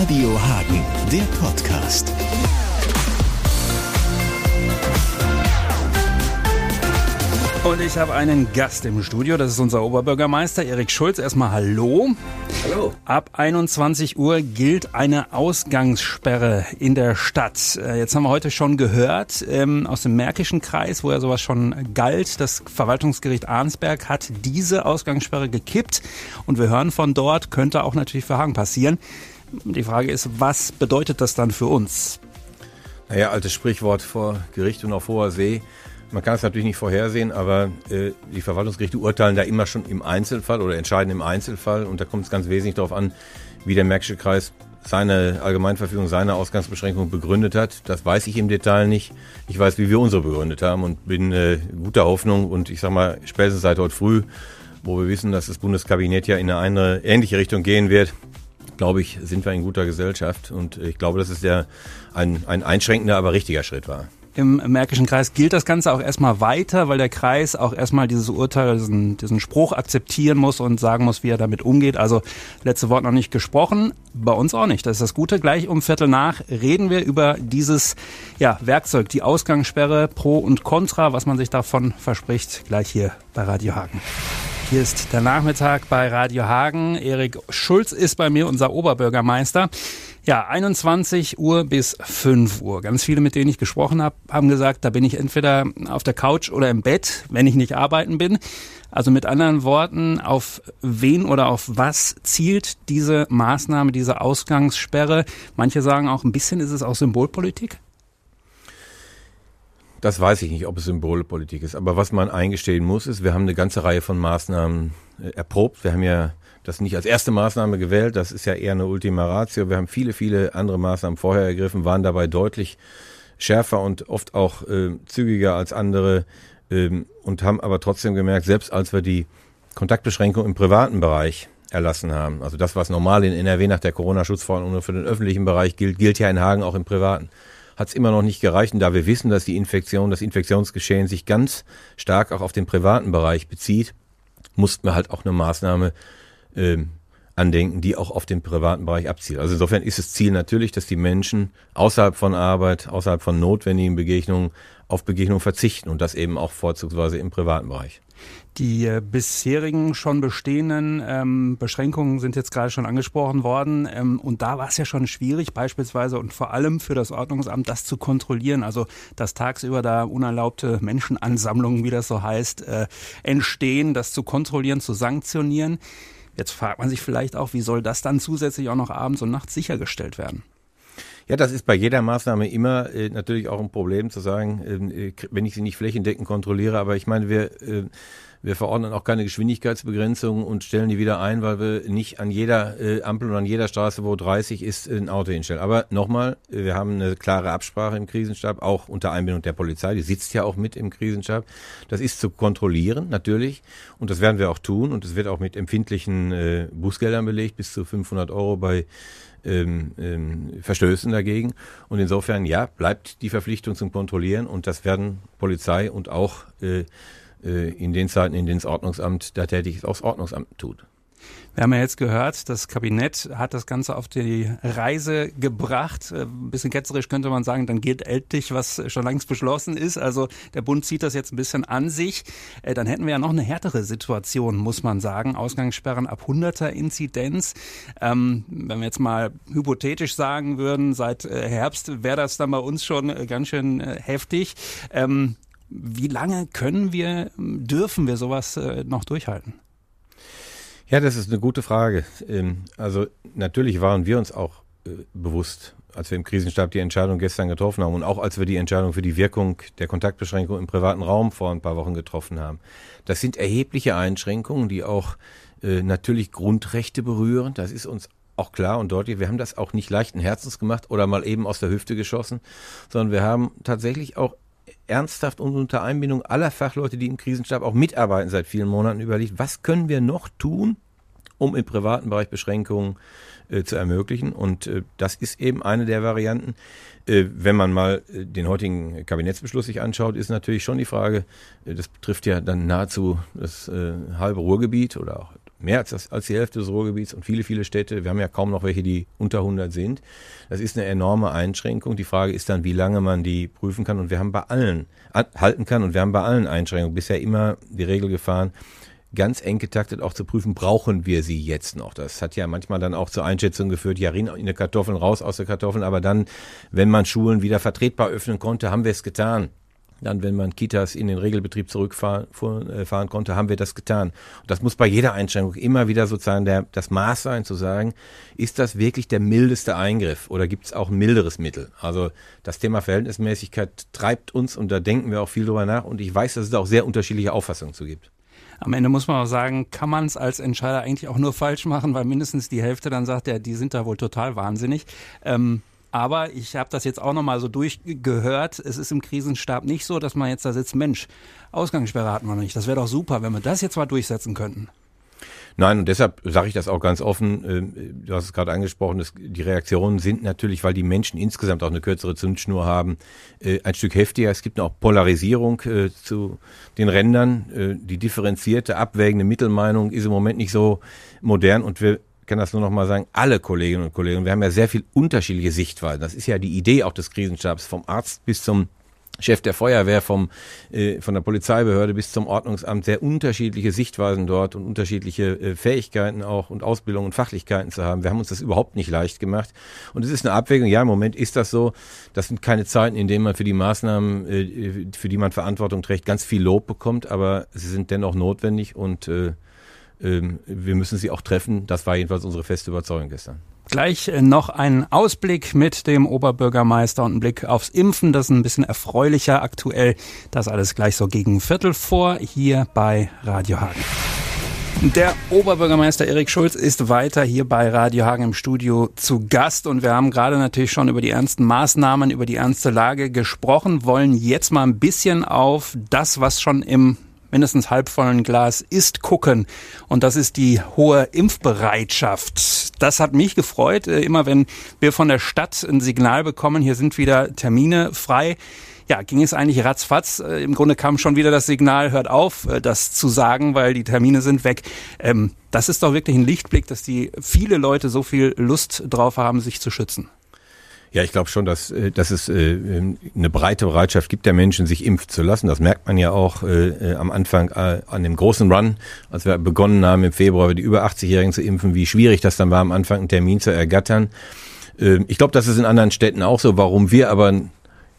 Radio Hagen, der Podcast. Und ich habe einen Gast im Studio, das ist unser Oberbürgermeister Erik Schulz. Erstmal Hallo. Hallo. Ab 21 Uhr gilt eine Ausgangssperre in der Stadt. Äh, jetzt haben wir heute schon gehört ähm, aus dem Märkischen Kreis, wo ja sowas schon galt. Das Verwaltungsgericht Arnsberg hat diese Ausgangssperre gekippt. Und wir hören von dort, könnte auch natürlich für Hagen passieren. Die Frage ist, was bedeutet das dann für uns? Naja, altes Sprichwort vor Gericht und auf hoher See. Man kann es natürlich nicht vorhersehen, aber äh, die Verwaltungsgerichte urteilen da immer schon im Einzelfall oder entscheiden im Einzelfall. Und da kommt es ganz wesentlich darauf an, wie der Märkische Kreis seine Allgemeinverfügung, seine Ausgangsbeschränkung begründet hat. Das weiß ich im Detail nicht. Ich weiß, wie wir unsere begründet haben und bin äh, guter Hoffnung. Und ich sage mal, spätestens seit heute früh, wo wir wissen, dass das Bundeskabinett ja in eine andere, ähnliche Richtung gehen wird, glaube ich, sind wir in guter Gesellschaft. Und ich glaube, dass es ja ein, ein einschränkender, aber richtiger Schritt war. Im Märkischen Kreis gilt das Ganze auch erstmal weiter, weil der Kreis auch erstmal dieses Urteil, diesen, diesen Spruch akzeptieren muss und sagen muss, wie er damit umgeht. Also letzte Wort noch nicht gesprochen, bei uns auch nicht. Das ist das Gute. Gleich um Viertel nach reden wir über dieses ja, Werkzeug, die Ausgangssperre, Pro und Contra, was man sich davon verspricht, gleich hier bei Radio Hagen. Hier ist der Nachmittag bei Radio Hagen. Erik Schulz ist bei mir, unser Oberbürgermeister. Ja, 21 Uhr bis 5 Uhr. Ganz viele, mit denen ich gesprochen habe, haben gesagt, da bin ich entweder auf der Couch oder im Bett, wenn ich nicht arbeiten bin. Also mit anderen Worten, auf wen oder auf was zielt diese Maßnahme, diese Ausgangssperre? Manche sagen auch, ein bisschen ist es auch Symbolpolitik. Das weiß ich nicht, ob es Symbolpolitik ist. Aber was man eingestehen muss, ist, wir haben eine ganze Reihe von Maßnahmen äh, erprobt. Wir haben ja das nicht als erste Maßnahme gewählt. Das ist ja eher eine Ultima Ratio. Wir haben viele, viele andere Maßnahmen vorher ergriffen, waren dabei deutlich schärfer und oft auch äh, zügiger als andere ähm, und haben aber trotzdem gemerkt, selbst als wir die Kontaktbeschränkung im privaten Bereich erlassen haben, also das, was normal in NRW nach der Corona-Schutzverordnung nur für den öffentlichen Bereich gilt, gilt ja in Hagen auch im privaten hat es immer noch nicht gereicht. Und da wir wissen, dass die Infektion, das Infektionsgeschehen sich ganz stark auch auf den privaten Bereich bezieht, mussten wir halt auch eine Maßnahme ähm, andenken, die auch auf den privaten Bereich abzielt. Also insofern ist das Ziel natürlich, dass die Menschen außerhalb von Arbeit, außerhalb von notwendigen Begegnungen auf Begegnungen verzichten und das eben auch vorzugsweise im privaten Bereich. Die äh, bisherigen schon bestehenden ähm, Beschränkungen sind jetzt gerade schon angesprochen worden. Ähm, und da war es ja schon schwierig, beispielsweise und vor allem für das Ordnungsamt, das zu kontrollieren. Also, dass tagsüber da unerlaubte Menschenansammlungen, wie das so heißt, äh, entstehen, das zu kontrollieren, zu sanktionieren. Jetzt fragt man sich vielleicht auch, wie soll das dann zusätzlich auch noch abends und nachts sichergestellt werden? Ja, das ist bei jeder Maßnahme immer äh, natürlich auch ein Problem zu sagen, ähm, äh, wenn ich sie nicht flächendeckend kontrolliere. Aber ich meine, wir, äh, wir verordnen auch keine Geschwindigkeitsbegrenzung und stellen die wieder ein, weil wir nicht an jeder äh, Ampel und an jeder Straße, wo 30 ist, ein Auto hinstellen. Aber nochmal, wir haben eine klare Absprache im Krisenstab, auch unter Einbindung der Polizei. Die sitzt ja auch mit im Krisenstab. Das ist zu kontrollieren, natürlich. Und das werden wir auch tun. Und es wird auch mit empfindlichen äh, Bußgeldern belegt, bis zu 500 Euro bei ähm, ähm, Verstößen dagegen. Und insofern, ja, bleibt die Verpflichtung zum Kontrollieren und das werden Polizei und auch äh, in den Zeiten, in denen das Ordnungsamt da tätig ist, das Ordnungsamt tut. Wir haben ja jetzt gehört, das Kabinett hat das Ganze auf die Reise gebracht. Äh, ein bisschen ketzerisch könnte man sagen, dann gilt ältlich, was schon längst beschlossen ist. Also der Bund zieht das jetzt ein bisschen an sich. Äh, dann hätten wir ja noch eine härtere Situation, muss man sagen. Ausgangssperren ab 100er Inzidenz. Ähm, wenn wir jetzt mal hypothetisch sagen würden, seit äh, Herbst wäre das dann bei uns schon ganz schön heftig. Ähm, wie lange können wir, dürfen wir sowas noch durchhalten? Ja, das ist eine gute Frage. Ähm, also natürlich waren wir uns auch äh, bewusst, als wir im Krisenstab die Entscheidung gestern getroffen haben und auch als wir die Entscheidung für die Wirkung der Kontaktbeschränkung im privaten Raum vor ein paar Wochen getroffen haben. Das sind erhebliche Einschränkungen, die auch äh, natürlich Grundrechte berühren. Das ist uns auch klar und deutlich. Wir haben das auch nicht leichten Herzens gemacht oder mal eben aus der Hüfte geschossen, sondern wir haben tatsächlich auch ernsthaft und unter Einbindung aller Fachleute, die im Krisenstab auch mitarbeiten seit vielen Monaten, überlegt, was können wir noch tun, um im privaten Bereich Beschränkungen äh, zu ermöglichen. Und äh, das ist eben eine der Varianten. Äh, wenn man mal äh, den heutigen Kabinettsbeschluss sich anschaut, ist natürlich schon die Frage, äh, das betrifft ja dann nahezu das äh, halbe Ruhrgebiet oder auch mehr als, als die Hälfte des Ruhrgebiets und viele, viele Städte. Wir haben ja kaum noch welche, die unter 100 sind. Das ist eine enorme Einschränkung. Die Frage ist dann, wie lange man die prüfen kann. Und wir haben bei allen, halten kann und wir haben bei allen Einschränkungen bisher immer die Regel gefahren, ganz eng getaktet auch zu prüfen, brauchen wir sie jetzt noch. Das hat ja manchmal dann auch zur Einschätzung geführt, ja, in der Kartoffeln, raus aus der Kartoffeln, aber dann, wenn man Schulen wieder vertretbar öffnen konnte, haben wir es getan. Dann, wenn man Kitas in den Regelbetrieb zurückfahren äh, konnte, haben wir das getan. Und das muss bei jeder Einschränkung immer wieder sozusagen der, das Maß sein, zu sagen, ist das wirklich der mildeste Eingriff oder gibt es auch ein milderes Mittel? Also das Thema Verhältnismäßigkeit treibt uns und da denken wir auch viel drüber nach und ich weiß, dass es da auch sehr unterschiedliche Auffassungen zu gibt. Am Ende muss man auch sagen, kann man es als Entscheider eigentlich auch nur falsch machen, weil mindestens die Hälfte dann sagt, ja, die sind da wohl total wahnsinnig. Ähm, aber ich habe das jetzt auch nochmal so durchgehört. Es ist im Krisenstab nicht so, dass man jetzt da sitzt, Mensch, Ausgangssperre hatten wir noch nicht. Das wäre doch super, wenn wir das jetzt mal durchsetzen könnten. Nein, und deshalb sage ich das auch ganz offen. Ähm, du hast es gerade angesprochen, die Reaktionen sind natürlich, weil die Menschen insgesamt auch eine kürzere Zündschnur haben, äh, ein Stück heftiger. Es gibt auch Polarisierung äh, zu den Rändern. Äh, die differenzierte, abwägende Mittelmeinung ist im Moment nicht so modern und wir kann das nur noch mal sagen, alle Kolleginnen und Kollegen, wir haben ja sehr viel unterschiedliche Sichtweisen. Das ist ja die Idee auch des Krisenstabs, vom Arzt bis zum Chef der Feuerwehr, vom, äh, von der Polizeibehörde bis zum Ordnungsamt sehr unterschiedliche Sichtweisen dort und unterschiedliche äh, Fähigkeiten auch und Ausbildung und Fachlichkeiten zu haben. Wir haben uns das überhaupt nicht leicht gemacht. Und es ist eine Abwägung. Ja, im Moment ist das so. Das sind keine Zeiten, in denen man für die Maßnahmen, äh, für die man Verantwortung trägt, ganz viel Lob bekommt, aber sie sind dennoch notwendig und äh, wir müssen sie auch treffen. Das war jedenfalls unsere feste Überzeugung gestern. Gleich äh, noch ein Ausblick mit dem Oberbürgermeister und ein Blick aufs Impfen. Das ist ein bisschen erfreulicher aktuell. Das alles gleich so gegen Viertel vor hier bei Radio Hagen. Der Oberbürgermeister Erik Schulz ist weiter hier bei Radio Hagen im Studio zu Gast und wir haben gerade natürlich schon über die ernsten Maßnahmen, über die ernste Lage gesprochen, wollen jetzt mal ein bisschen auf das, was schon im mindestens halbvollen Glas ist gucken. Und das ist die hohe Impfbereitschaft. Das hat mich gefreut. Äh, immer wenn wir von der Stadt ein Signal bekommen, hier sind wieder Termine frei. Ja, ging es eigentlich ratzfatz. Äh, Im Grunde kam schon wieder das Signal, hört auf, äh, das zu sagen, weil die Termine sind weg. Ähm, das ist doch wirklich ein Lichtblick, dass die viele Leute so viel Lust drauf haben, sich zu schützen. Ja, ich glaube schon, dass, äh, dass es äh, ähm, eine breite Bereitschaft gibt der Menschen, sich impfen zu lassen. Das merkt man ja auch äh, am Anfang an dem großen Run, als wir begonnen haben im Februar die über 80-Jährigen zu impfen, wie schwierig das dann war, am Anfang einen Termin zu ergattern. Äh, ich glaube, das ist in anderen Städten auch so. Warum wir aber einen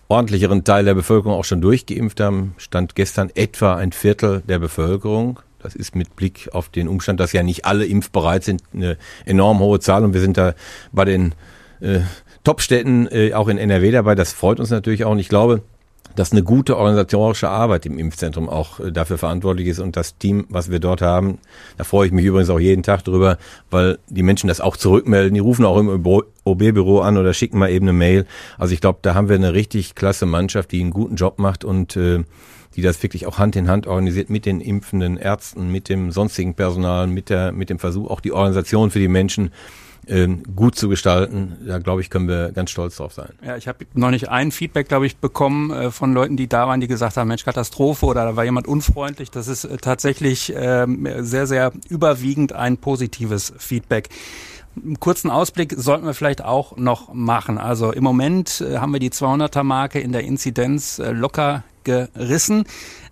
ordentlicheren Teil der Bevölkerung auch schon durchgeimpft haben, stand gestern etwa ein Viertel der Bevölkerung. Das ist mit Blick auf den Umstand, dass ja nicht alle impfbereit sind, eine enorm hohe Zahl. Und wir sind da bei den äh, Top-Städten, äh, auch in NRW dabei. Das freut uns natürlich auch. Und ich glaube, dass eine gute organisatorische Arbeit im Impfzentrum auch äh, dafür verantwortlich ist und das Team, was wir dort haben, da freue ich mich übrigens auch jeden Tag drüber, weil die Menschen das auch zurückmelden. Die rufen auch im OB-Büro an oder schicken mal eben eine Mail. Also ich glaube, da haben wir eine richtig klasse Mannschaft, die einen guten Job macht und äh, die das wirklich auch Hand in Hand organisiert mit den impfenden Ärzten, mit dem sonstigen Personal, mit der, mit dem Versuch, auch die Organisation für die Menschen ähm, gut zu gestalten. Da glaube ich, können wir ganz stolz drauf sein. Ja, ich habe noch nicht ein Feedback, glaube ich, bekommen äh, von Leuten, die da waren, die gesagt haben, Mensch, Katastrophe oder da war jemand unfreundlich. Das ist äh, tatsächlich äh, sehr, sehr überwiegend ein positives Feedback. Einen kurzen Ausblick sollten wir vielleicht auch noch machen. Also im Moment äh, haben wir die 200er Marke in der Inzidenz locker gerissen.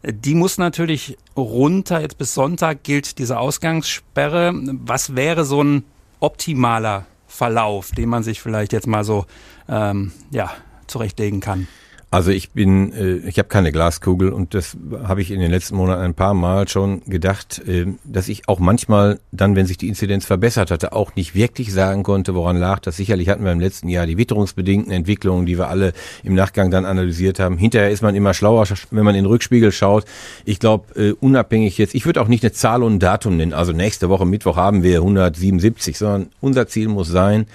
Die muss natürlich runter. Jetzt bis Sonntag gilt diese Ausgangssperre. Was wäre so ein optimaler Verlauf, den man sich vielleicht jetzt mal so ähm, ja, zurechtlegen kann? Also ich bin, äh, ich habe keine Glaskugel und das habe ich in den letzten Monaten ein paar Mal schon gedacht, äh, dass ich auch manchmal dann, wenn sich die Inzidenz verbessert hatte, auch nicht wirklich sagen konnte, woran lag das. Sicherlich hatten wir im letzten Jahr die witterungsbedingten Entwicklungen, die wir alle im Nachgang dann analysiert haben. Hinterher ist man immer schlauer, wenn man in den Rückspiegel schaut. Ich glaube, äh, unabhängig jetzt, ich würde auch nicht eine Zahl und ein Datum nennen. Also nächste Woche Mittwoch haben wir 177, sondern unser Ziel muss sein,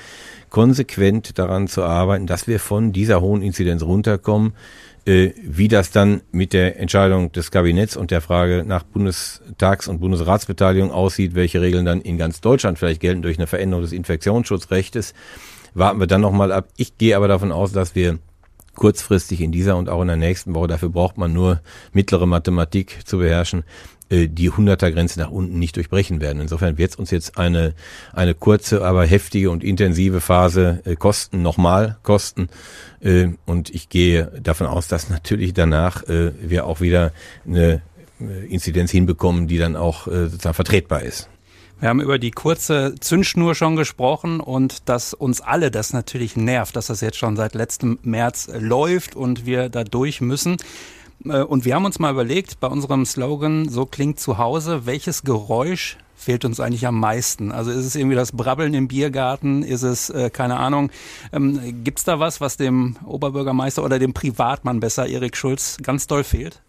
konsequent daran zu arbeiten, dass wir von dieser hohen Inzidenz runterkommen. Äh, wie das dann mit der Entscheidung des Kabinetts und der Frage nach Bundestags- und Bundesratsbeteiligung aussieht, welche Regeln dann in ganz Deutschland vielleicht gelten durch eine Veränderung des Infektionsschutzrechtes, warten wir dann nochmal ab. Ich gehe aber davon aus, dass wir kurzfristig in dieser und auch in der nächsten Woche, dafür braucht man nur mittlere Mathematik zu beherrschen, äh, die 100er-Grenze nach unten nicht durchbrechen werden. Insofern wird es uns jetzt eine, eine kurze, aber heftige und intensive Phase äh, kosten, nochmal kosten. Äh, und ich gehe davon aus, dass natürlich danach wir auch wieder eine Inzidenz hinbekommen, die dann auch sozusagen vertretbar ist. Wir haben über die kurze Zündschnur schon gesprochen und dass uns alle das natürlich nervt, dass das jetzt schon seit letztem März läuft und wir da durch müssen. Äh, und wir haben uns mal überlegt, bei unserem Slogan, so klingt zu Hause, welches Geräusch fehlt uns eigentlich am meisten? Also ist es irgendwie das Brabbeln im Biergarten? Ist es, äh, keine Ahnung, ähm, gibt es da was, was dem Oberbürgermeister oder dem Privatmann besser, Erik Schulz, ganz doll fehlt?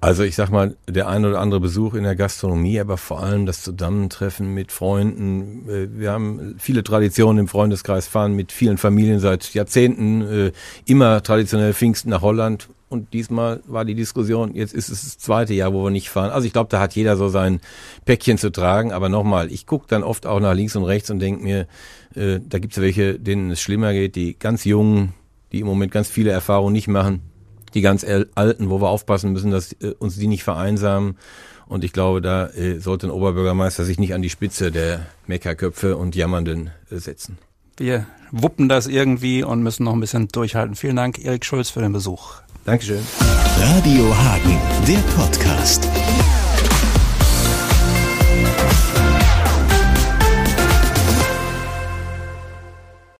Also ich sag mal, der ein oder andere Besuch in der Gastronomie, aber vor allem das Zusammentreffen mit Freunden. Äh, wir haben viele Traditionen im Freundeskreis, fahren mit vielen Familien seit Jahrzehnten äh, immer traditionell Pfingsten nach Holland. Und diesmal war die Diskussion, jetzt ist es das zweite Jahr, wo wir nicht fahren. Also ich glaube, da hat jeder so sein Päckchen zu tragen. Aber nochmal, ich gucke dann oft auch nach links und rechts und denke mir, äh, da gibt es welche, denen es schlimmer geht, die ganz Jungen, die im Moment ganz viele Erfahrungen nicht machen die ganz alten, wo wir aufpassen müssen, dass äh, uns die nicht vereinsamen. Und ich glaube, da äh, sollte ein Oberbürgermeister sich nicht an die Spitze der Meckerköpfe und Jammernden äh, setzen. Wir wuppen das irgendwie und müssen noch ein bisschen durchhalten. Vielen Dank, Erik Schulz, für den Besuch. Dankeschön. Radio Hagen, der Podcast.